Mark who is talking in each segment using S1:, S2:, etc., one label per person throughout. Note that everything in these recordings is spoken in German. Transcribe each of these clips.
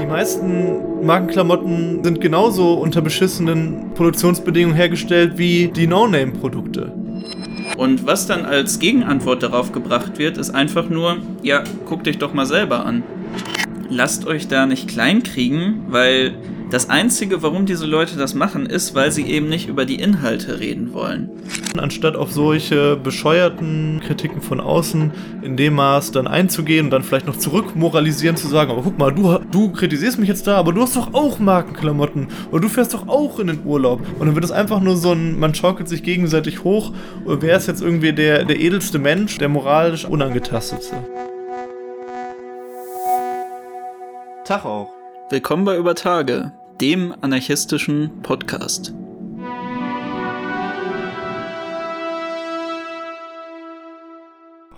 S1: Die meisten Markenklamotten sind genauso unter beschissenen Produktionsbedingungen hergestellt wie die No-Name-Produkte.
S2: Und was dann als Gegenantwort darauf gebracht wird, ist einfach nur, ja, guckt euch doch mal selber an. Lasst euch da nicht kleinkriegen, weil das Einzige, warum diese Leute das machen, ist, weil sie eben nicht über die Inhalte reden wollen.
S1: Anstatt auf solche bescheuerten Kritiken von außen in dem Maß dann einzugehen und dann vielleicht noch zurück moralisieren zu sagen, aber guck mal, du, du kritisierst mich jetzt da, aber du hast doch auch Markenklamotten und du fährst doch auch in den Urlaub. Und dann wird es einfach nur so ein, man schaukelt sich gegenseitig hoch, wer ist jetzt irgendwie der, der edelste Mensch, der moralisch unangetastetste.
S2: Tag auch. Willkommen bei Über Tage, dem anarchistischen Podcast.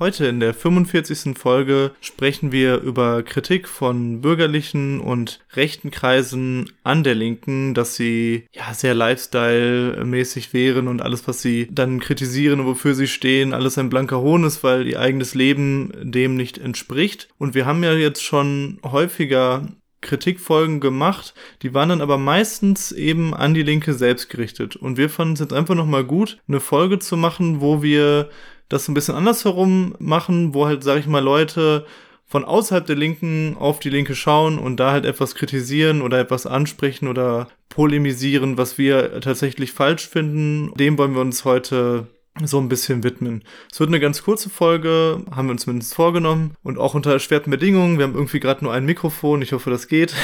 S1: Heute in der 45. Folge sprechen wir über Kritik von bürgerlichen und rechten Kreisen an der Linken, dass sie ja sehr Lifestyle-mäßig wären und alles, was sie dann kritisieren und wofür sie stehen, alles ein blanker Hohn ist, weil ihr eigenes Leben dem nicht entspricht. Und wir haben ja jetzt schon häufiger Kritikfolgen gemacht, die waren dann aber meistens eben an die Linke selbst gerichtet. Und wir fanden es jetzt einfach nochmal gut, eine Folge zu machen, wo wir das ein bisschen andersherum machen, wo halt, sag ich mal, Leute von außerhalb der Linken auf die Linke schauen und da halt etwas kritisieren oder etwas ansprechen oder polemisieren, was wir tatsächlich falsch finden. Dem wollen wir uns heute so ein bisschen widmen. Es wird eine ganz kurze Folge, haben wir uns zumindest vorgenommen und auch unter erschwerten Bedingungen. Wir haben irgendwie gerade nur ein Mikrofon, ich hoffe, das geht.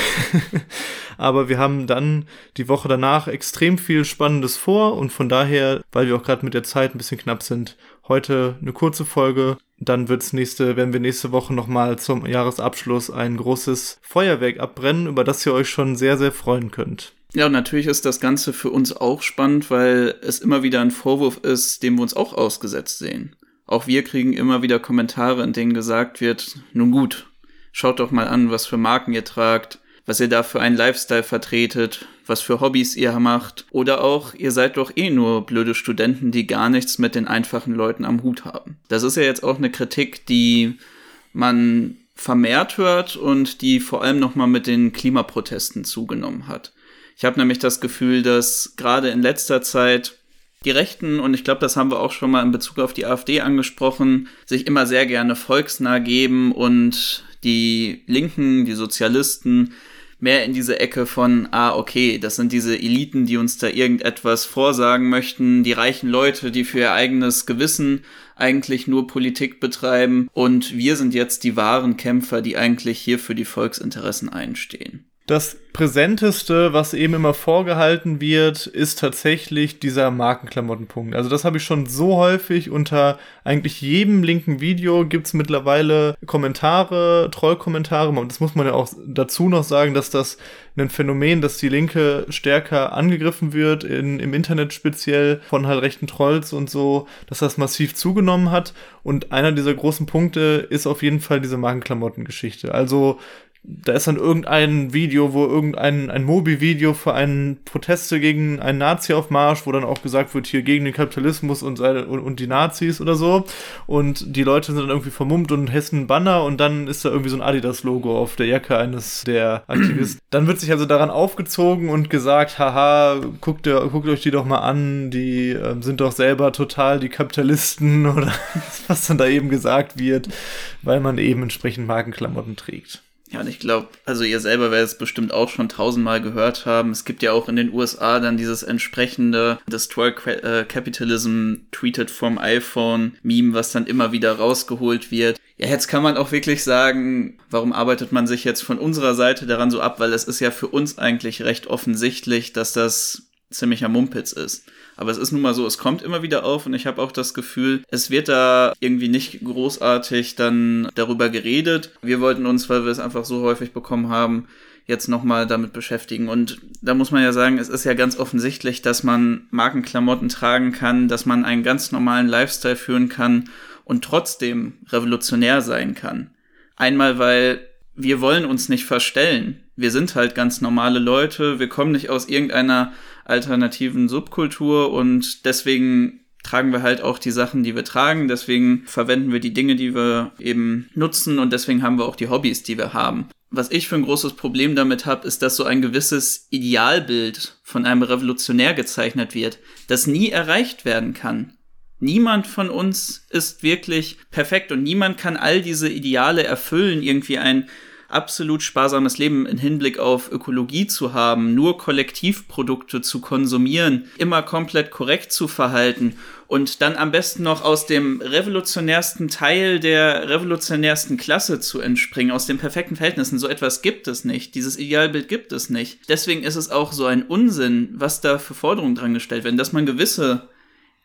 S1: Aber wir haben dann die Woche danach extrem viel Spannendes vor und von daher, weil wir auch gerade mit der Zeit ein bisschen knapp sind, heute eine kurze Folge. Dann wird's nächste, werden wir nächste Woche nochmal zum Jahresabschluss ein großes Feuerwerk abbrennen, über das ihr euch schon sehr, sehr freuen könnt.
S2: Ja, und natürlich ist das Ganze für uns auch spannend, weil es immer wieder ein Vorwurf ist, dem wir uns auch ausgesetzt sehen. Auch wir kriegen immer wieder Kommentare, in denen gesagt wird, nun gut, schaut doch mal an, was für Marken ihr tragt, was ihr da für einen Lifestyle vertretet, was für Hobbys ihr macht. Oder auch, ihr seid doch eh nur blöde Studenten, die gar nichts mit den einfachen Leuten am Hut haben. Das ist ja jetzt auch eine Kritik, die man vermehrt hört und die vor allem nochmal mit den Klimaprotesten zugenommen hat. Ich habe nämlich das Gefühl, dass gerade in letzter Zeit die Rechten, und ich glaube, das haben wir auch schon mal in Bezug auf die AfD angesprochen, sich immer sehr gerne volksnah geben und die Linken, die Sozialisten mehr in diese Ecke von, ah, okay, das sind diese Eliten, die uns da irgendetwas vorsagen möchten, die reichen Leute, die für ihr eigenes Gewissen eigentlich nur Politik betreiben und wir sind jetzt die wahren Kämpfer, die eigentlich hier für die Volksinteressen einstehen.
S1: Das Präsenteste, was eben immer vorgehalten wird, ist tatsächlich dieser Markenklamottenpunkt. Also das habe ich schon so häufig unter eigentlich jedem linken Video gibt's mittlerweile Kommentare, Trollkommentare. Das muss man ja auch dazu noch sagen, dass das ein Phänomen, dass die Linke stärker angegriffen wird, in, im Internet speziell von halt rechten Trolls und so, dass das massiv zugenommen hat. Und einer dieser großen Punkte ist auf jeden Fall diese Markenklamottengeschichte. Also da ist dann irgendein Video, wo irgendein ein Mobi-Video für einen Proteste gegen einen Nazi-Aufmarsch, wo dann auch gesagt wird, hier gegen den Kapitalismus und, und, und die Nazis oder so. Und die Leute sind dann irgendwie vermummt und hessen Banner und dann ist da irgendwie so ein Adidas-Logo auf der Jacke eines der Aktivisten. dann wird sich also daran aufgezogen und gesagt, haha, guckt, guckt euch die doch mal an, die äh, sind doch selber total die Kapitalisten oder was dann da eben gesagt wird, weil man eben entsprechend Markenklamotten trägt.
S2: Ja, und ich glaube, also ihr selber werdet es bestimmt auch schon tausendmal gehört haben. Es gibt ja auch in den USA dann dieses entsprechende Destroy äh, Capitalism tweeted vom iPhone Meme, was dann immer wieder rausgeholt wird. Ja, jetzt kann man auch wirklich sagen, warum arbeitet man sich jetzt von unserer Seite daran so ab, weil es ist ja für uns eigentlich recht offensichtlich, dass das ziemlicher Mumpitz ist. Aber es ist nun mal so, es kommt immer wieder auf und ich habe auch das Gefühl, es wird da irgendwie nicht großartig dann darüber geredet. Wir wollten uns, weil wir es einfach so häufig bekommen haben, jetzt nochmal damit beschäftigen. Und da muss man ja sagen, es ist ja ganz offensichtlich, dass man Markenklamotten tragen kann, dass man einen ganz normalen Lifestyle führen kann und trotzdem revolutionär sein kann. Einmal, weil wir wollen uns nicht verstellen. Wir sind halt ganz normale Leute. Wir kommen nicht aus irgendeiner alternativen Subkultur und deswegen tragen wir halt auch die Sachen, die wir tragen. Deswegen verwenden wir die Dinge, die wir eben nutzen und deswegen haben wir auch die Hobbys, die wir haben. Was ich für ein großes Problem damit habe, ist, dass so ein gewisses Idealbild von einem Revolutionär gezeichnet wird, das nie erreicht werden kann. Niemand von uns ist wirklich perfekt und niemand kann all diese Ideale erfüllen, irgendwie ein absolut sparsames Leben in Hinblick auf Ökologie zu haben, nur Kollektivprodukte zu konsumieren, immer komplett korrekt zu verhalten und dann am besten noch aus dem revolutionärsten Teil der revolutionärsten Klasse zu entspringen, aus den perfekten Verhältnissen. So etwas gibt es nicht. Dieses Idealbild gibt es nicht. Deswegen ist es auch so ein Unsinn, was da für Forderungen dran gestellt werden, dass man gewisse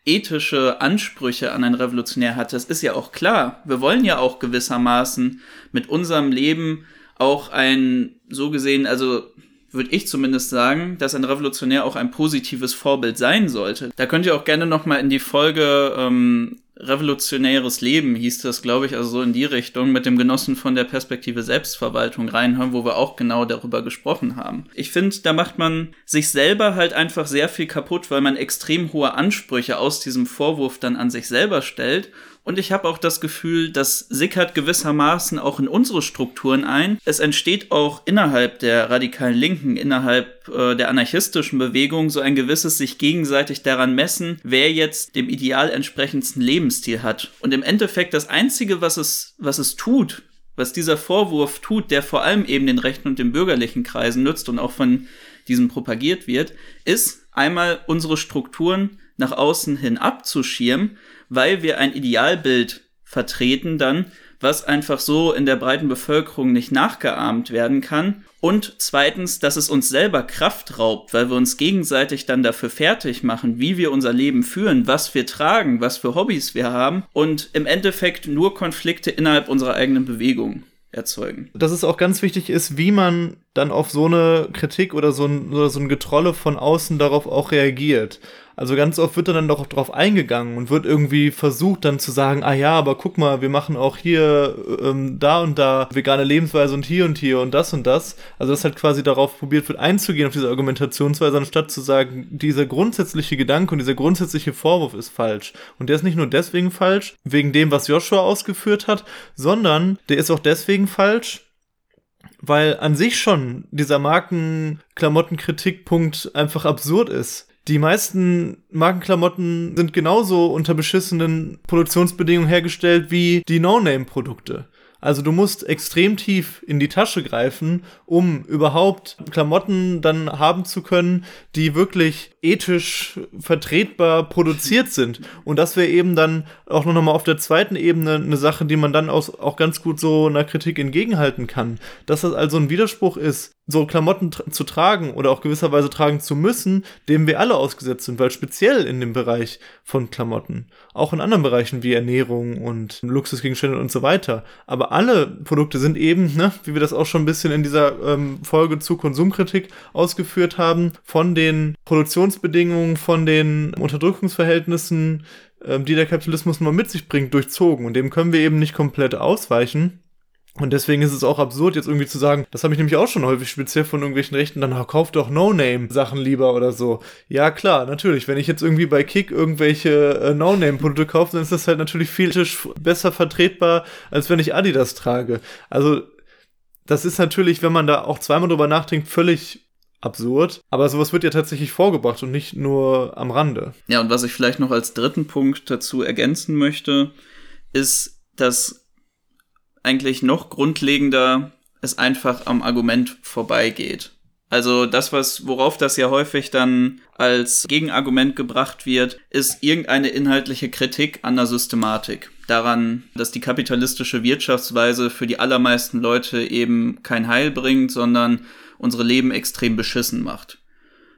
S2: ethische Ansprüche an einen Revolutionär hat. Das ist ja auch klar. Wir wollen ja auch gewissermaßen mit unserem Leben auch ein, so gesehen, also würde ich zumindest sagen, dass ein Revolutionär auch ein positives Vorbild sein sollte. Da könnt ihr auch gerne nochmal in die Folge ähm, Revolutionäres Leben hieß das, glaube ich, also so in die Richtung, mit dem Genossen von der Perspektive Selbstverwaltung reinhören, wo wir auch genau darüber gesprochen haben. Ich finde, da macht man sich selber halt einfach sehr viel kaputt, weil man extrem hohe Ansprüche aus diesem Vorwurf dann an sich selber stellt und ich habe auch das Gefühl, das sickert gewissermaßen auch in unsere Strukturen ein. Es entsteht auch innerhalb der radikalen Linken, innerhalb äh, der anarchistischen Bewegung so ein gewisses sich gegenseitig daran messen, wer jetzt dem ideal entsprechendsten Lebensstil hat. Und im Endeffekt das Einzige, was es, was es tut, was dieser Vorwurf tut, der vor allem eben den rechten und den bürgerlichen Kreisen nützt und auch von diesem propagiert wird, ist einmal unsere Strukturen nach außen hin abzuschirmen, weil wir ein Idealbild vertreten dann, was einfach so in der breiten Bevölkerung nicht nachgeahmt werden kann. Und zweitens, dass es uns selber Kraft raubt, weil wir uns gegenseitig dann dafür fertig machen, wie wir unser Leben führen, was wir tragen, was für Hobbys wir haben und im Endeffekt nur Konflikte innerhalb unserer eigenen Bewegung erzeugen.
S1: Dass es auch ganz wichtig ist, wie man dann auf so eine Kritik oder so ein, oder so ein Getrolle von außen darauf auch reagiert. Also ganz oft wird dann doch drauf eingegangen und wird irgendwie versucht dann zu sagen, ah ja, aber guck mal, wir machen auch hier, ähm, da und da vegane Lebensweise und hier und hier und das und das. Also dass halt quasi darauf probiert wird einzugehen, auf diese Argumentationsweise, anstatt zu sagen, dieser grundsätzliche Gedanke und dieser grundsätzliche Vorwurf ist falsch. Und der ist nicht nur deswegen falsch, wegen dem, was Joshua ausgeführt hat, sondern der ist auch deswegen falsch, weil an sich schon dieser Markenklamottenkritikpunkt einfach absurd ist. Die meisten Markenklamotten sind genauso unter beschissenen Produktionsbedingungen hergestellt wie die No-Name-Produkte. Also du musst extrem tief in die Tasche greifen, um überhaupt Klamotten dann haben zu können, die wirklich ethisch vertretbar produziert sind. Und das wäre eben dann auch noch mal auf der zweiten Ebene eine Sache, die man dann auch ganz gut so einer Kritik entgegenhalten kann. Dass das also ein Widerspruch ist, so Klamotten tra zu tragen oder auch gewisserweise tragen zu müssen, dem wir alle ausgesetzt sind, weil speziell in dem Bereich von Klamotten, auch in anderen Bereichen wie Ernährung und Luxusgegenstände und so weiter, aber alle Produkte sind eben, ne, wie wir das auch schon ein bisschen in dieser ähm, Folge zu Konsumkritik ausgeführt haben, von den Produktionsbedingungen, von den Unterdrückungsverhältnissen, ähm, die der Kapitalismus nur mit sich bringt, durchzogen und dem können wir eben nicht komplett ausweichen. Und deswegen ist es auch absurd, jetzt irgendwie zu sagen, das habe ich nämlich auch schon häufig speziell von irgendwelchen Rechten, dann oh, kauf doch No-Name-Sachen lieber oder so. Ja, klar, natürlich. Wenn ich jetzt irgendwie bei Kick irgendwelche äh, No-Name-Produkte kaufe, dann ist das halt natürlich viel besser vertretbar, als wenn ich Adidas trage. Also, das ist natürlich, wenn man da auch zweimal drüber nachdenkt, völlig absurd. Aber sowas wird ja tatsächlich vorgebracht und nicht nur am Rande.
S2: Ja, und was ich vielleicht noch als dritten Punkt dazu ergänzen möchte, ist, dass eigentlich noch grundlegender es einfach am Argument vorbeigeht. Also das, was, worauf das ja häufig dann als Gegenargument gebracht wird, ist irgendeine inhaltliche Kritik an der Systematik. Daran, dass die kapitalistische Wirtschaftsweise für die allermeisten Leute eben kein Heil bringt, sondern unsere Leben extrem beschissen macht.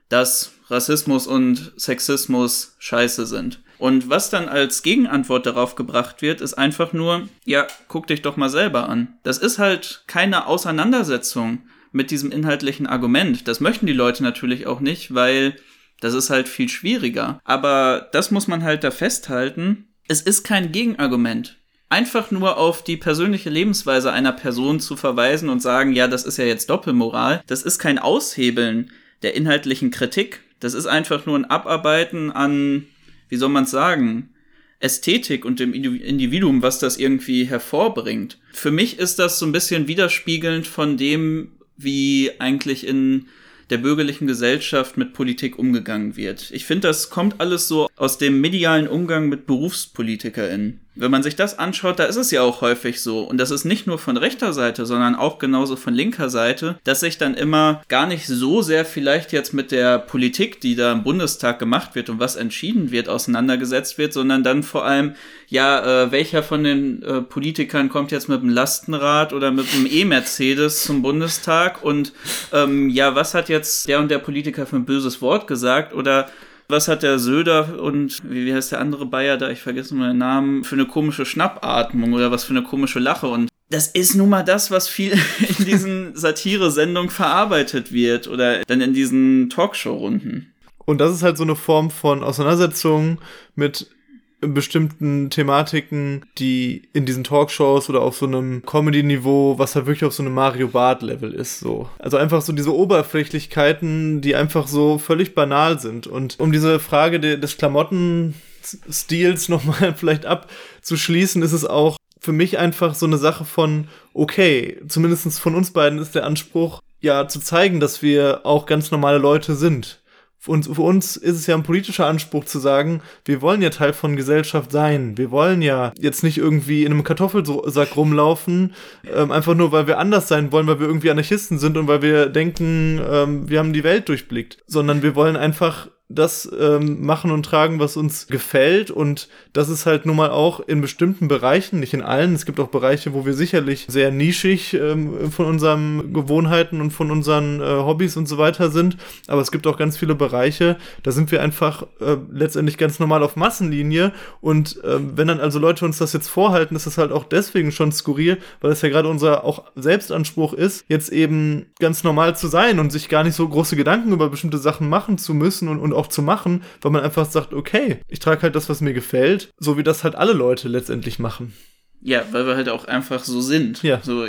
S2: Dass Rassismus und Sexismus scheiße sind. Und was dann als Gegenantwort darauf gebracht wird, ist einfach nur, ja, guck dich doch mal selber an. Das ist halt keine Auseinandersetzung mit diesem inhaltlichen Argument. Das möchten die Leute natürlich auch nicht, weil das ist halt viel schwieriger. Aber das muss man halt da festhalten. Es ist kein Gegenargument. Einfach nur auf die persönliche Lebensweise einer Person zu verweisen und sagen, ja, das ist ja jetzt Doppelmoral, das ist kein Aushebeln der inhaltlichen Kritik. Das ist einfach nur ein Abarbeiten an wie soll man es sagen, Ästhetik und dem Individuum, was das irgendwie hervorbringt. Für mich ist das so ein bisschen widerspiegelnd von dem, wie eigentlich in der bürgerlichen Gesellschaft mit Politik umgegangen wird. Ich finde, das kommt alles so aus dem medialen Umgang mit BerufspolitikerInnen. Wenn man sich das anschaut, da ist es ja auch häufig so, und das ist nicht nur von rechter Seite, sondern auch genauso von linker Seite, dass sich dann immer gar nicht so sehr vielleicht jetzt mit der Politik, die da im Bundestag gemacht wird und was entschieden wird, auseinandergesetzt wird, sondern dann vor allem, ja, äh, welcher von den äh, Politikern kommt jetzt mit dem Lastenrad oder mit dem E-Mercedes zum Bundestag und ähm, ja, was hat jetzt der und der Politiker für ein böses Wort gesagt oder was hat der Söder und wie, heißt der andere Bayer da, ich vergesse mal den Namen, für eine komische Schnappatmung oder was für eine komische Lache. Und das ist nun mal das, was viel in diesen Satire-Sendungen verarbeitet wird oder dann in diesen Talkshow-Runden.
S1: Und das ist halt so eine Form von Auseinandersetzung mit bestimmten Thematiken, die in diesen Talkshows oder auf so einem Comedy-Niveau, was halt wirklich auf so einem Mario Bart-Level ist, so. Also einfach so diese Oberflächlichkeiten, die einfach so völlig banal sind. Und um diese Frage de des Klamottenstils nochmal vielleicht abzuschließen, ist es auch für mich einfach so eine Sache von, okay, zumindest von uns beiden ist der Anspruch, ja, zu zeigen, dass wir auch ganz normale Leute sind und für uns ist es ja ein politischer Anspruch zu sagen, wir wollen ja Teil von Gesellschaft sein. Wir wollen ja jetzt nicht irgendwie in einem Kartoffelsack rumlaufen, ähm, einfach nur, weil wir anders sein wollen, weil wir irgendwie Anarchisten sind und weil wir denken, ähm, wir haben die Welt durchblickt, sondern wir wollen einfach das ähm, machen und tragen, was uns gefällt. Und das ist halt nun mal auch in bestimmten Bereichen, nicht in allen. Es gibt auch Bereiche, wo wir sicherlich sehr nischig ähm, von unseren Gewohnheiten und von unseren äh, Hobbys und so weiter sind. Aber es gibt auch ganz viele Bereiche, da sind wir einfach äh, letztendlich ganz normal auf Massenlinie. Und äh, wenn dann also Leute uns das jetzt vorhalten, ist das halt auch deswegen schon skurril, weil es ja gerade unser auch Selbstanspruch ist, jetzt eben ganz normal zu sein und sich gar nicht so große Gedanken über bestimmte Sachen machen zu müssen und, und auch zu machen, weil man einfach sagt, okay, ich trage halt das, was mir gefällt, so wie das halt alle Leute letztendlich machen.
S2: Ja, weil wir halt auch einfach so sind.
S1: Ja.
S2: So,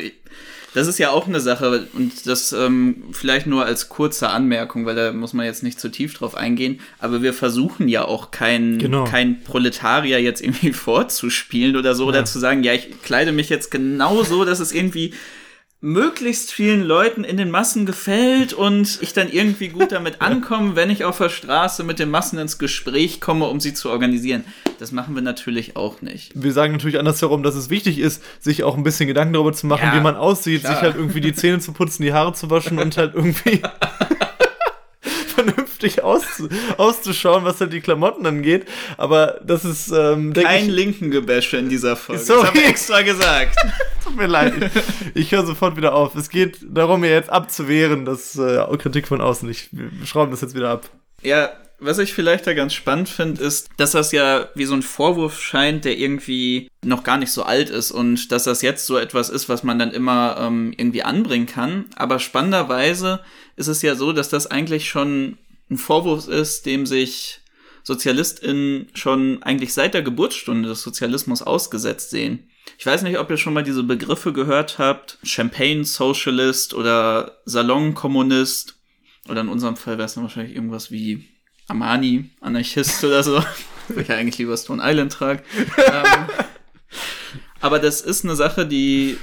S2: das ist ja auch eine Sache und das ähm, vielleicht nur als kurze Anmerkung, weil da muss man jetzt nicht zu tief drauf eingehen, aber wir versuchen ja auch kein,
S1: genau.
S2: kein Proletarier jetzt irgendwie vorzuspielen oder so ja. oder zu sagen, ja, ich kleide mich jetzt genau so, dass es irgendwie möglichst vielen Leuten in den Massen gefällt und ich dann irgendwie gut damit ankomme, wenn ich auf der Straße mit den Massen ins Gespräch komme, um sie zu organisieren. Das machen wir natürlich auch nicht.
S1: Wir sagen natürlich andersherum, dass es wichtig ist, sich auch ein bisschen Gedanken darüber zu machen, ja, wie man aussieht, klar. sich halt irgendwie die Zähne zu putzen, die Haare zu waschen und halt irgendwie vernünftig auszu auszuschauen, was halt die Klamotten angeht. Aber das ist, ähm,
S2: Kein ich, linken Gebäsche in dieser Folge. Sorry. Das haben wir extra gesagt.
S1: Mir leid. Ich, ich höre sofort wieder auf. Es geht darum, mir jetzt abzuwehren, dass äh, Kritik von außen. Ich, wir schrauben das jetzt wieder ab.
S2: Ja, was ich vielleicht da ganz spannend finde, ist, dass das ja wie so ein Vorwurf scheint, der irgendwie noch gar nicht so alt ist und dass das jetzt so etwas ist, was man dann immer ähm, irgendwie anbringen kann. Aber spannenderweise ist es ja so, dass das eigentlich schon ein Vorwurf ist, dem sich SozialistInnen schon eigentlich seit der Geburtsstunde des Sozialismus ausgesetzt sehen. Ich weiß nicht, ob ihr schon mal diese Begriffe gehört habt. Champagne Socialist oder Salon Kommunist. Oder in unserem Fall wäre es dann wahrscheinlich irgendwas wie Armani, Anarchist oder so. Ich ja eigentlich lieber Stone Island trage. ähm, aber das ist eine Sache, die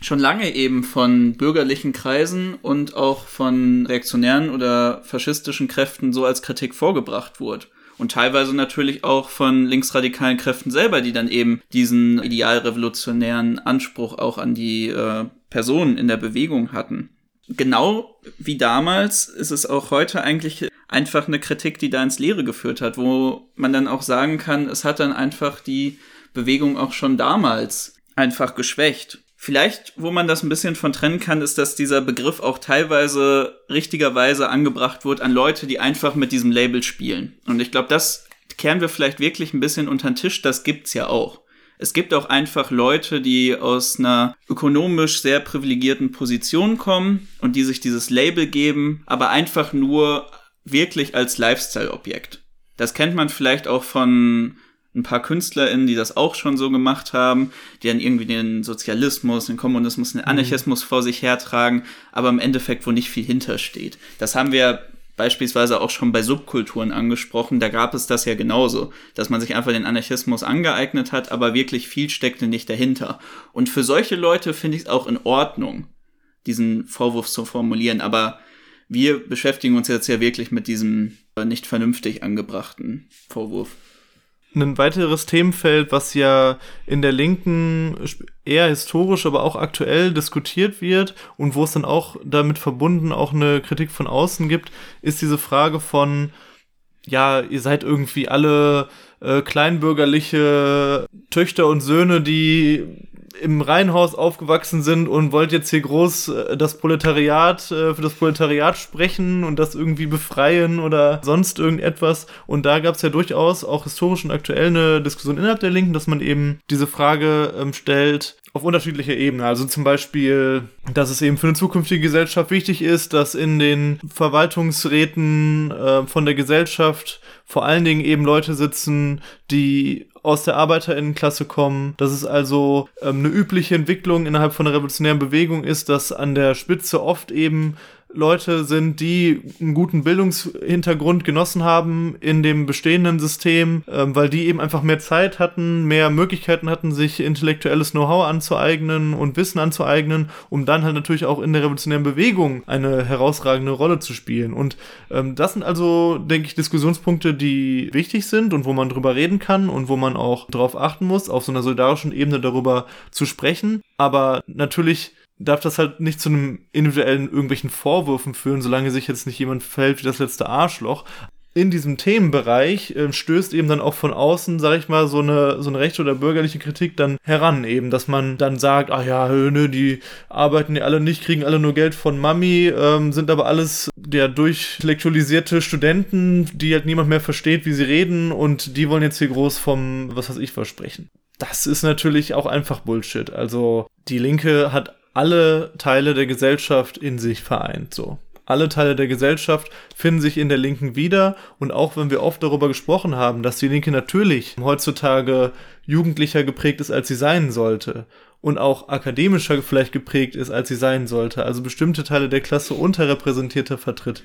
S2: schon lange eben von bürgerlichen Kreisen und auch von reaktionären oder faschistischen Kräften so als Kritik vorgebracht wurde. Und teilweise natürlich auch von linksradikalen Kräften selber, die dann eben diesen idealrevolutionären Anspruch auch an die äh, Personen in der Bewegung hatten. Genau wie damals ist es auch heute eigentlich einfach eine Kritik, die da ins Leere geführt hat, wo man dann auch sagen kann, es hat dann einfach die Bewegung auch schon damals einfach geschwächt. Vielleicht, wo man das ein bisschen von trennen kann, ist, dass dieser Begriff auch teilweise richtigerweise angebracht wird an Leute, die einfach mit diesem Label spielen. Und ich glaube, das kehren wir vielleicht wirklich ein bisschen unter den Tisch. Das gibt's ja auch. Es gibt auch einfach Leute, die aus einer ökonomisch sehr privilegierten Position kommen und die sich dieses Label geben, aber einfach nur wirklich als Lifestyle-Objekt. Das kennt man vielleicht auch von ein paar KünstlerInnen, die das auch schon so gemacht haben, die dann irgendwie den Sozialismus, den Kommunismus, den mhm. Anarchismus mhm. vor sich hertragen, aber im Endeffekt, wo nicht viel hintersteht. Das haben wir beispielsweise auch schon bei Subkulturen angesprochen, da gab es das ja genauso, dass man sich einfach den Anarchismus angeeignet hat, aber wirklich viel steckte nicht dahinter. Und für solche Leute finde ich es auch in Ordnung, diesen Vorwurf zu formulieren, aber wir beschäftigen uns jetzt ja wirklich mit diesem äh, nicht vernünftig angebrachten Vorwurf.
S1: Ein weiteres Themenfeld, was ja in der Linken eher historisch, aber auch aktuell diskutiert wird und wo es dann auch damit verbunden auch eine Kritik von außen gibt, ist diese Frage von, ja, ihr seid irgendwie alle äh, kleinbürgerliche Töchter und Söhne, die im Reihenhaus aufgewachsen sind und wollt jetzt hier groß äh, das Proletariat äh, für das Proletariat sprechen und das irgendwie befreien oder sonst irgendetwas. Und da gab es ja durchaus auch historisch und aktuell eine Diskussion innerhalb der Linken, dass man eben diese Frage ähm, stellt, auf unterschiedlicher Ebene. Also zum Beispiel, dass es eben für eine zukünftige Gesellschaft wichtig ist, dass in den Verwaltungsräten äh, von der Gesellschaft vor allen Dingen eben Leute sitzen, die aus der Arbeiterinnenklasse kommen, dass es also ähm, eine übliche Entwicklung innerhalb von einer revolutionären Bewegung ist, dass an der Spitze oft eben Leute sind, die einen guten Bildungshintergrund genossen haben in dem bestehenden System, ähm, weil die eben einfach mehr Zeit hatten, mehr Möglichkeiten hatten, sich intellektuelles Know-how anzueignen und Wissen anzueignen, um dann halt natürlich auch in der revolutionären Bewegung eine herausragende Rolle zu spielen. Und ähm, das sind also, denke ich, Diskussionspunkte, die wichtig sind und wo man drüber reden kann und wo man auch drauf achten muss, auf so einer solidarischen Ebene darüber zu sprechen. Aber natürlich darf das halt nicht zu einem individuellen irgendwelchen Vorwürfen führen, solange sich jetzt nicht jemand fällt wie das letzte Arschloch. In diesem Themenbereich äh, stößt eben dann auch von außen, sag ich mal, so eine, so eine rechte oder bürgerliche Kritik dann heran, eben, dass man dann sagt, ach ja, nö, die arbeiten ja alle nicht, kriegen alle nur Geld von Mami, ähm, sind aber alles der durchintellektualisierte Studenten, die halt niemand mehr versteht, wie sie reden und die wollen jetzt hier groß vom, was weiß ich, versprechen. Das ist natürlich auch einfach Bullshit. Also die Linke hat alle Teile der Gesellschaft in sich vereint, so. Alle Teile der Gesellschaft finden sich in der Linken wieder und auch wenn wir oft darüber gesprochen haben, dass die Linke natürlich heutzutage jugendlicher geprägt ist, als sie sein sollte und auch akademischer vielleicht geprägt ist, als sie sein sollte, also bestimmte Teile der Klasse unterrepräsentierter vertritt,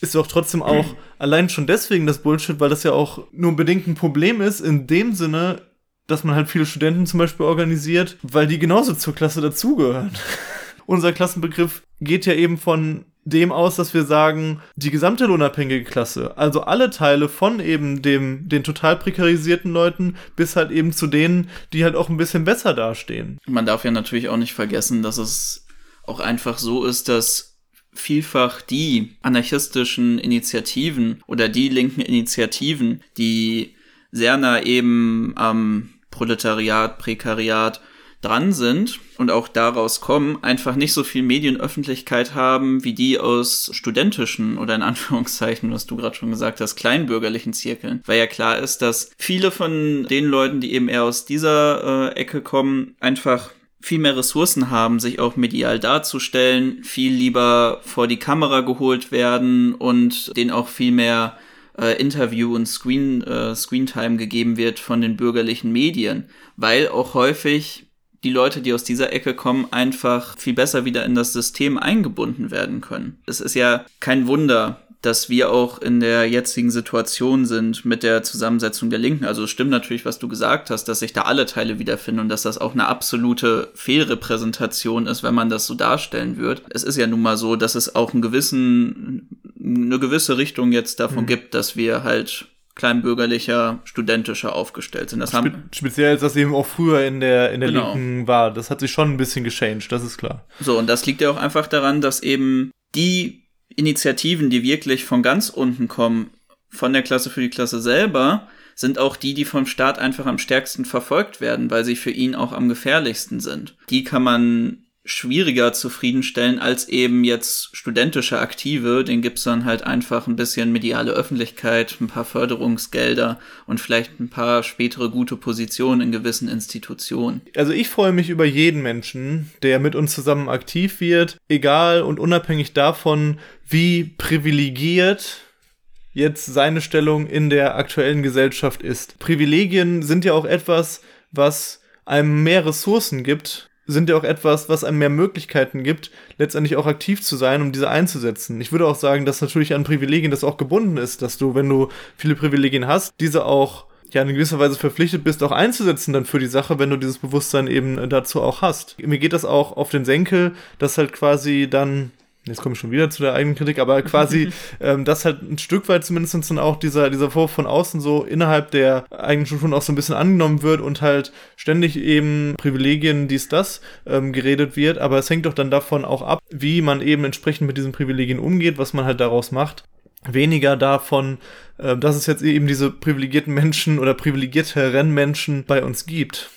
S1: ist doch trotzdem auch allein schon deswegen das Bullshit, weil das ja auch nur bedingt ein Problem ist, in dem Sinne, dass man halt viele Studenten zum Beispiel organisiert, weil die genauso zur Klasse dazugehören. Unser Klassenbegriff geht ja eben von dem aus, dass wir sagen, die gesamte lohnabhängige Klasse, also alle Teile von eben dem, den total prekarisierten Leuten bis halt eben zu denen, die halt auch ein bisschen besser dastehen.
S2: Man darf ja natürlich auch nicht vergessen, dass es auch einfach so ist, dass vielfach die anarchistischen Initiativen oder die linken Initiativen, die sehr nah eben am Proletariat, Prekariat dran sind und auch daraus kommen, einfach nicht so viel Medienöffentlichkeit haben wie die aus studentischen oder in Anführungszeichen, was du gerade schon gesagt hast, kleinbürgerlichen Zirkeln. Weil ja klar ist, dass viele von den Leuten, die eben eher aus dieser äh, Ecke kommen, einfach viel mehr Ressourcen haben, sich auch medial darzustellen, viel lieber vor die Kamera geholt werden und denen auch viel mehr äh, Interview und Screen, äh, Screentime gegeben wird von den bürgerlichen Medien, weil auch häufig die Leute, die aus dieser Ecke kommen, einfach viel besser wieder in das System eingebunden werden können. Es ist ja kein Wunder, dass wir auch in der jetzigen Situation sind mit der Zusammensetzung der Linken. Also es stimmt natürlich, was du gesagt hast, dass sich da alle Teile wiederfinden und dass das auch eine absolute Fehlrepräsentation ist, wenn man das so darstellen wird. Es ist ja nun mal so, dass es auch einen gewissen, eine gewisse Richtung jetzt davon mhm. gibt, dass wir halt kleinbürgerlicher, studentischer aufgestellt sind. Das
S1: Spe haben speziell als das eben auch früher in der in der genau. Linken war. Das hat sich schon ein bisschen gechanged, das ist klar.
S2: So und das liegt ja auch einfach daran, dass eben die Initiativen, die wirklich von ganz unten kommen, von der Klasse für die Klasse selber, sind auch die, die vom Staat einfach am stärksten verfolgt werden, weil sie für ihn auch am gefährlichsten sind. Die kann man schwieriger zufriedenstellen als eben jetzt studentische Aktive. Den gibt's dann halt einfach ein bisschen mediale Öffentlichkeit, ein paar Förderungsgelder und vielleicht ein paar spätere gute Positionen in gewissen Institutionen.
S1: Also ich freue mich über jeden Menschen, der mit uns zusammen aktiv wird, egal und unabhängig davon, wie privilegiert jetzt seine Stellung in der aktuellen Gesellschaft ist. Privilegien sind ja auch etwas, was einem mehr Ressourcen gibt, sind ja auch etwas, was einem mehr Möglichkeiten gibt, letztendlich auch aktiv zu sein, um diese einzusetzen. Ich würde auch sagen, dass natürlich an Privilegien das auch gebunden ist, dass du, wenn du viele Privilegien hast, diese auch ja in gewisser Weise verpflichtet bist, auch einzusetzen dann für die Sache, wenn du dieses Bewusstsein eben dazu auch hast. Mir geht das auch auf den Senkel, dass halt quasi dann jetzt komme ich schon wieder zu der eigenen Kritik, aber quasi, ähm, das halt ein Stück weit zumindest dann auch dieser, dieser Vorwurf von außen so innerhalb der eigenen Strukturen auch so ein bisschen angenommen wird und halt ständig eben Privilegien, dies, das ähm, geredet wird, aber es hängt doch dann davon auch ab, wie man eben entsprechend mit diesen Privilegien umgeht, was man halt daraus macht. Weniger davon, äh, dass es jetzt eben diese privilegierten Menschen oder privilegierteren Menschen bei uns gibt.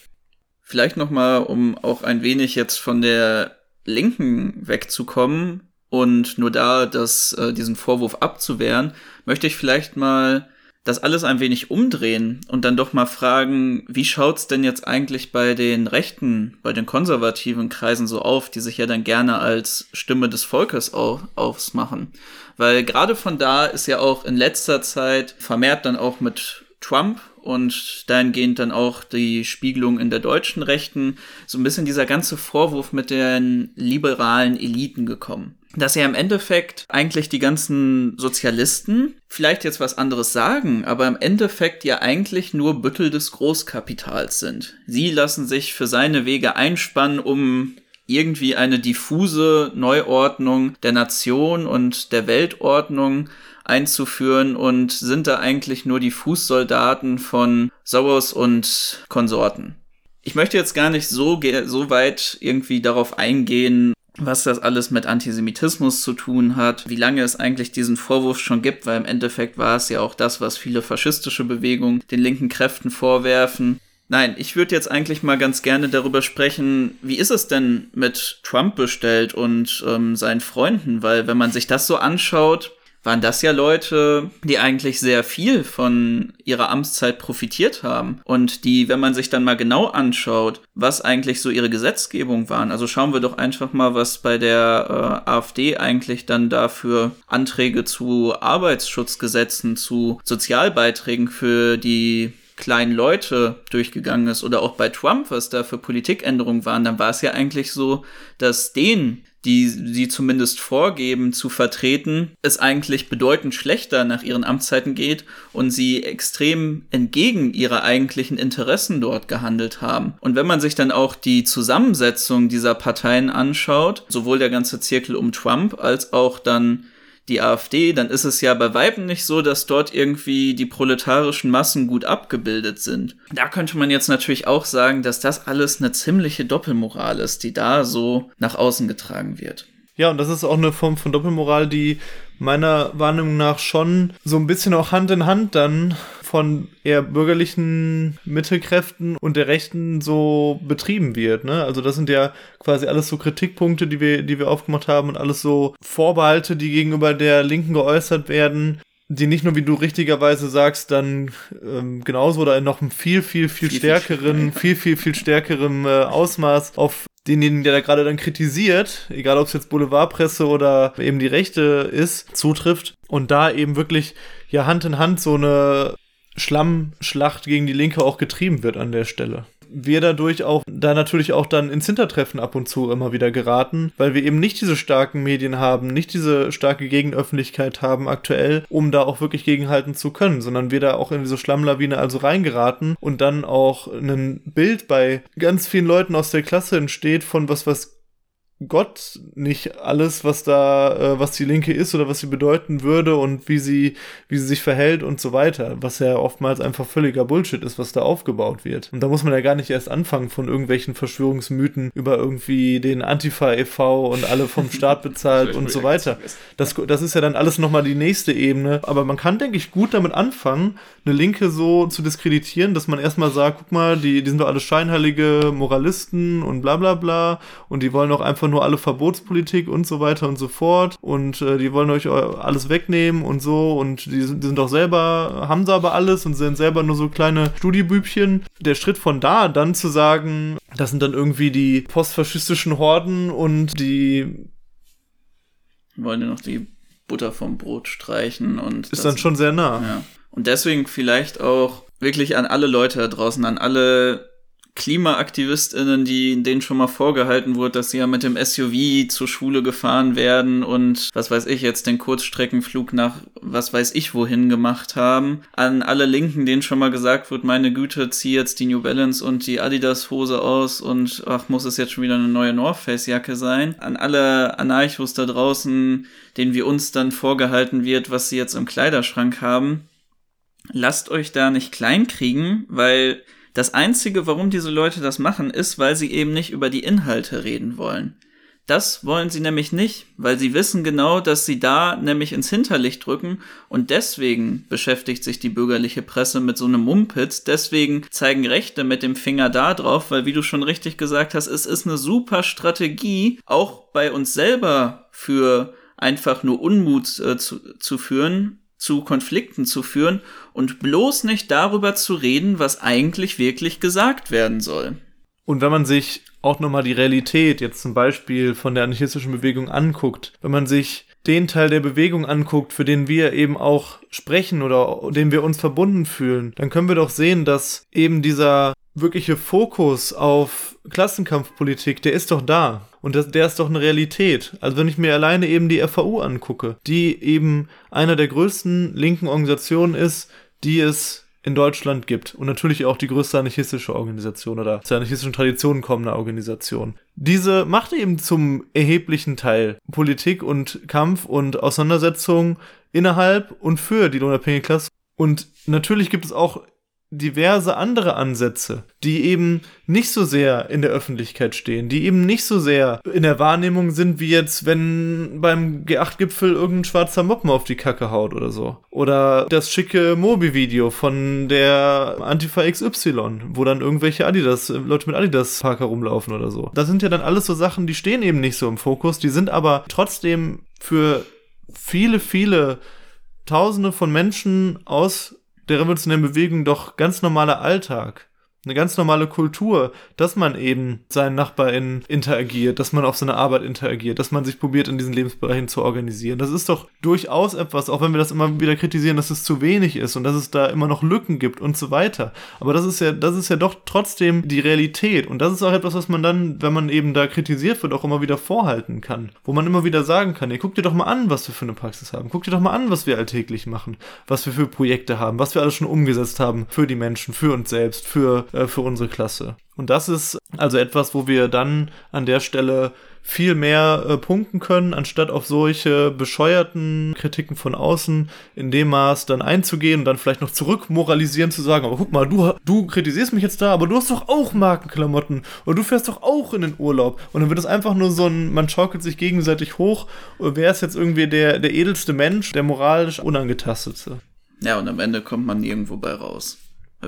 S2: Vielleicht nochmal, um auch ein wenig jetzt von der Linken wegzukommen, und nur da das, äh, diesen Vorwurf abzuwehren, möchte ich vielleicht mal das alles ein wenig umdrehen und dann doch mal fragen, wie schaut's denn jetzt eigentlich bei den rechten, bei den konservativen Kreisen so auf, die sich ja dann gerne als Stimme des Volkes auf, ausmachen? Weil gerade von da ist ja auch in letzter Zeit vermehrt dann auch mit Trump und dahingehend dann auch die Spiegelung in der deutschen Rechten so ein bisschen dieser ganze Vorwurf mit den liberalen Eliten gekommen dass ja im Endeffekt eigentlich die ganzen Sozialisten vielleicht jetzt was anderes sagen, aber im Endeffekt ja eigentlich nur Büttel des Großkapitals sind. Sie lassen sich für seine Wege einspannen, um irgendwie eine diffuse Neuordnung der Nation und der Weltordnung einzuführen und sind da eigentlich nur die Fußsoldaten von Soros und Konsorten. Ich möchte jetzt gar nicht so, so weit irgendwie darauf eingehen, was das alles mit Antisemitismus zu tun hat, wie lange es eigentlich diesen Vorwurf schon gibt, weil im Endeffekt war es ja auch das, was viele faschistische Bewegungen den linken Kräften vorwerfen. Nein, ich würde jetzt eigentlich mal ganz gerne darüber sprechen, wie ist es denn mit Trump bestellt und ähm, seinen Freunden, weil wenn man sich das so anschaut, waren das ja Leute, die eigentlich sehr viel von ihrer Amtszeit profitiert haben. Und die, wenn man sich dann mal genau anschaut, was eigentlich so ihre Gesetzgebung waren, also schauen wir doch einfach mal, was bei der äh, AfD eigentlich dann dafür Anträge zu Arbeitsschutzgesetzen, zu Sozialbeiträgen für die kleinen Leute durchgegangen ist oder auch bei Trump, was da für Politikänderungen waren, dann war es ja eigentlich so, dass denen die sie zumindest vorgeben zu vertreten, es eigentlich bedeutend schlechter nach ihren Amtszeiten geht und sie extrem entgegen ihrer eigentlichen Interessen dort gehandelt haben. Und wenn man sich dann auch die Zusammensetzung dieser Parteien anschaut, sowohl der ganze Zirkel um Trump als auch dann die AfD, dann ist es ja bei Weiben nicht so, dass dort irgendwie die proletarischen Massen gut abgebildet sind. Da könnte man jetzt natürlich auch sagen, dass das alles eine ziemliche Doppelmoral ist, die da so nach außen getragen wird.
S1: Ja, und das ist auch eine Form von Doppelmoral, die meiner Wahrnehmung nach schon so ein bisschen auch Hand in Hand dann von eher bürgerlichen Mittelkräften und der Rechten so betrieben wird. Ne? Also das sind ja quasi alles so Kritikpunkte, die wir, die wir aufgemacht haben und alles so Vorbehalte, die gegenüber der Linken geäußert werden, die nicht nur, wie du richtigerweise sagst, dann ähm, genauso oder in noch einem viel, viel, viel, viel stärkeren, viel, viel, viel stärkerem äh, Ausmaß auf denjenigen, der da gerade dann kritisiert, egal ob es jetzt Boulevardpresse oder eben die Rechte ist, zutrifft und da eben wirklich ja Hand in Hand so eine Schlammschlacht gegen die Linke auch getrieben wird an der Stelle. Wir dadurch auch da natürlich auch dann ins Hintertreffen ab und zu immer wieder geraten, weil wir eben nicht diese starken Medien haben, nicht diese starke Gegenöffentlichkeit haben aktuell, um da auch wirklich gegenhalten zu können, sondern wir da auch in diese Schlammlawine also reingeraten und dann auch ein Bild bei ganz vielen Leuten aus der Klasse entsteht von was, was Gott nicht alles, was da, äh, was die Linke ist oder was sie bedeuten würde und wie sie, wie sie sich verhält und so weiter, was ja oftmals einfach völliger Bullshit ist, was da aufgebaut wird. Und da muss man ja gar nicht erst anfangen von irgendwelchen Verschwörungsmythen über irgendwie den Antifa e.V. und alle vom Staat bezahlt und so weiter. Das, das ist ja dann alles nochmal die nächste Ebene. Aber man kann, denke ich, gut damit anfangen, eine Linke so zu diskreditieren, dass man erstmal sagt, guck mal, die, die sind doch alle scheinheilige Moralisten und bla bla bla und die wollen doch einfach einfach nur alle Verbotspolitik und so weiter und so fort und äh, die wollen euch alles wegnehmen und so und die, die sind doch selber, haben sie aber alles und sind selber nur so kleine Studiebübchen. Der Schritt von da dann zu sagen, das sind dann irgendwie die postfaschistischen Horden und die
S2: wollen ja noch die Butter vom Brot streichen und
S1: ist dann schon sehr nah.
S2: Ja. Und deswegen vielleicht auch wirklich an alle Leute da draußen, an alle KlimaaktivistInnen, die denen schon mal vorgehalten wurde, dass sie ja mit dem SUV zur Schule gefahren werden und was weiß ich jetzt den Kurzstreckenflug nach was weiß ich wohin gemacht haben. An alle Linken, denen schon mal gesagt wird, meine Güte, zieh jetzt die New Balance und die Adidas Hose aus und ach, muss es jetzt schon wieder eine neue North Face Jacke sein. An alle Anarchos da draußen, denen wir uns dann vorgehalten wird, was sie jetzt im Kleiderschrank haben. Lasst euch da nicht kleinkriegen, weil das Einzige, warum diese Leute das machen, ist, weil sie eben nicht über die Inhalte reden wollen. Das wollen sie nämlich nicht, weil sie wissen genau, dass sie da nämlich ins Hinterlicht drücken und deswegen beschäftigt sich die bürgerliche Presse mit so einem Mumpitz, deswegen zeigen Rechte mit dem Finger da drauf, weil wie du schon richtig gesagt hast, es ist eine super Strategie, auch bei uns selber für einfach nur Unmut äh, zu, zu führen, zu Konflikten zu führen und bloß nicht darüber zu reden, was eigentlich wirklich gesagt werden soll.
S1: Und wenn man sich auch nochmal die Realität jetzt zum Beispiel von der anarchistischen Bewegung anguckt, wenn man sich den Teil der Bewegung anguckt, für den wir eben auch sprechen oder dem wir uns verbunden fühlen, dann können wir doch sehen, dass eben dieser wirkliche Fokus auf Klassenkampfpolitik, der ist doch da. Und das, der ist doch eine Realität. Also wenn ich mir alleine eben die FAU angucke, die eben einer der größten linken Organisationen ist, die es in Deutschland gibt. Und natürlich auch die größte anarchistische Organisation oder zur anarchistischen Tradition kommende Organisation. Diese macht eben zum erheblichen Teil Politik und Kampf und Auseinandersetzung innerhalb und für die unabhängige Klasse. Und natürlich gibt es auch diverse andere Ansätze, die eben nicht so sehr in der Öffentlichkeit stehen, die eben nicht so sehr in der Wahrnehmung sind, wie jetzt, wenn beim G8-Gipfel irgendein schwarzer Moppen auf die Kacke haut oder so. Oder das schicke Mobi-Video von der Antifa XY, wo dann irgendwelche Adidas, Leute mit Adidas-Parker rumlaufen oder so. Das sind ja dann alles so Sachen, die stehen eben nicht so im Fokus, die sind aber trotzdem für viele, viele Tausende von Menschen aus der revolutionären Bewegung doch ganz normaler Alltag eine ganz normale Kultur, dass man eben seinen NachbarInnen interagiert, dass man auf seine Arbeit interagiert, dass man sich probiert, in diesen Lebensbereichen zu organisieren. Das ist doch durchaus etwas, auch wenn wir das immer wieder kritisieren, dass es zu wenig ist und dass es da immer noch Lücken gibt und so weiter. Aber das ist ja, das ist ja doch trotzdem die Realität. Und das ist auch etwas, was man dann, wenn man eben da kritisiert wird, auch immer wieder vorhalten kann. Wo man immer wieder sagen kann, ey, guck dir doch mal an, was wir für eine Praxis haben. Guck dir doch mal an, was wir alltäglich machen, was wir für Projekte haben, was wir alles schon umgesetzt haben für die Menschen, für uns selbst, für äh, für unsere Klasse. Und das ist also etwas, wo wir dann an der Stelle viel mehr äh, punkten können, anstatt auf solche bescheuerten Kritiken von außen in dem Maß dann einzugehen und dann vielleicht noch zurück moralisieren zu sagen, aber guck mal, du, du kritisierst mich jetzt da, aber du hast doch auch Markenklamotten oder du fährst doch auch in den Urlaub. Und dann wird es einfach nur so ein, man schaukelt sich gegenseitig hoch, wer ist jetzt irgendwie der, der edelste Mensch, der moralisch unangetastete.
S2: Ja, und am Ende kommt man nirgendwo bei raus.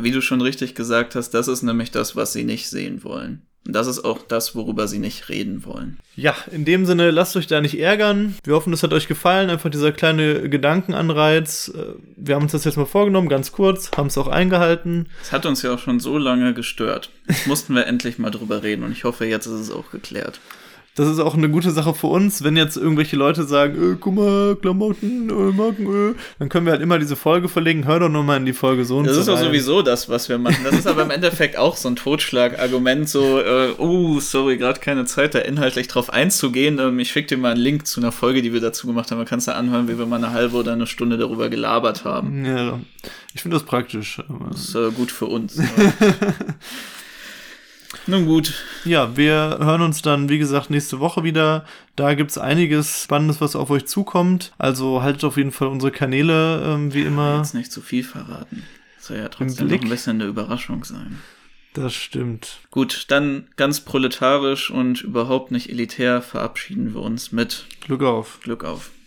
S2: Wie du schon richtig gesagt hast, das ist nämlich das, was sie nicht sehen wollen. Und das ist auch das, worüber sie nicht reden wollen.
S1: Ja, in dem Sinne, lasst euch da nicht ärgern. Wir hoffen, es hat euch gefallen. Einfach dieser kleine Gedankenanreiz. Äh, wir haben uns das jetzt mal vorgenommen, ganz kurz, haben es auch eingehalten.
S2: Es hat uns ja auch schon so lange gestört. Jetzt mussten wir endlich mal drüber reden und ich hoffe, jetzt ist es auch geklärt
S1: das ist auch eine gute Sache für uns, wenn jetzt irgendwelche Leute sagen, äh, guck mal, Klamotten, äh, Marken, äh, dann können wir halt immer diese Folge verlegen, hör doch nochmal in die Folge so und
S2: Das
S1: so
S2: ist doch sowieso das, was wir machen. Das ist aber im Endeffekt auch so ein Totschlagargument, so, äh, oh, sorry, gerade keine Zeit, da inhaltlich drauf einzugehen. Ähm, ich schicke dir mal einen Link zu einer Folge, die wir dazu gemacht haben. Man kann es da anhören, wie wir mal eine halbe oder eine Stunde darüber gelabert haben.
S1: Ja, ich finde das praktisch.
S2: Das ist äh, gut für uns. Nun gut.
S1: Ja, wir hören uns dann, wie gesagt, nächste Woche wieder. Da gibt es einiges Spannendes, was auf euch zukommt. Also haltet auf jeden Fall unsere Kanäle, ähm, wie ja, immer.
S2: Jetzt nicht zu viel verraten. Das soll ja trotzdem noch ein bisschen eine Überraschung sein.
S1: Das stimmt.
S2: Gut, dann ganz proletarisch und überhaupt nicht elitär verabschieden wir uns mit
S1: Glück auf.
S2: Glück auf.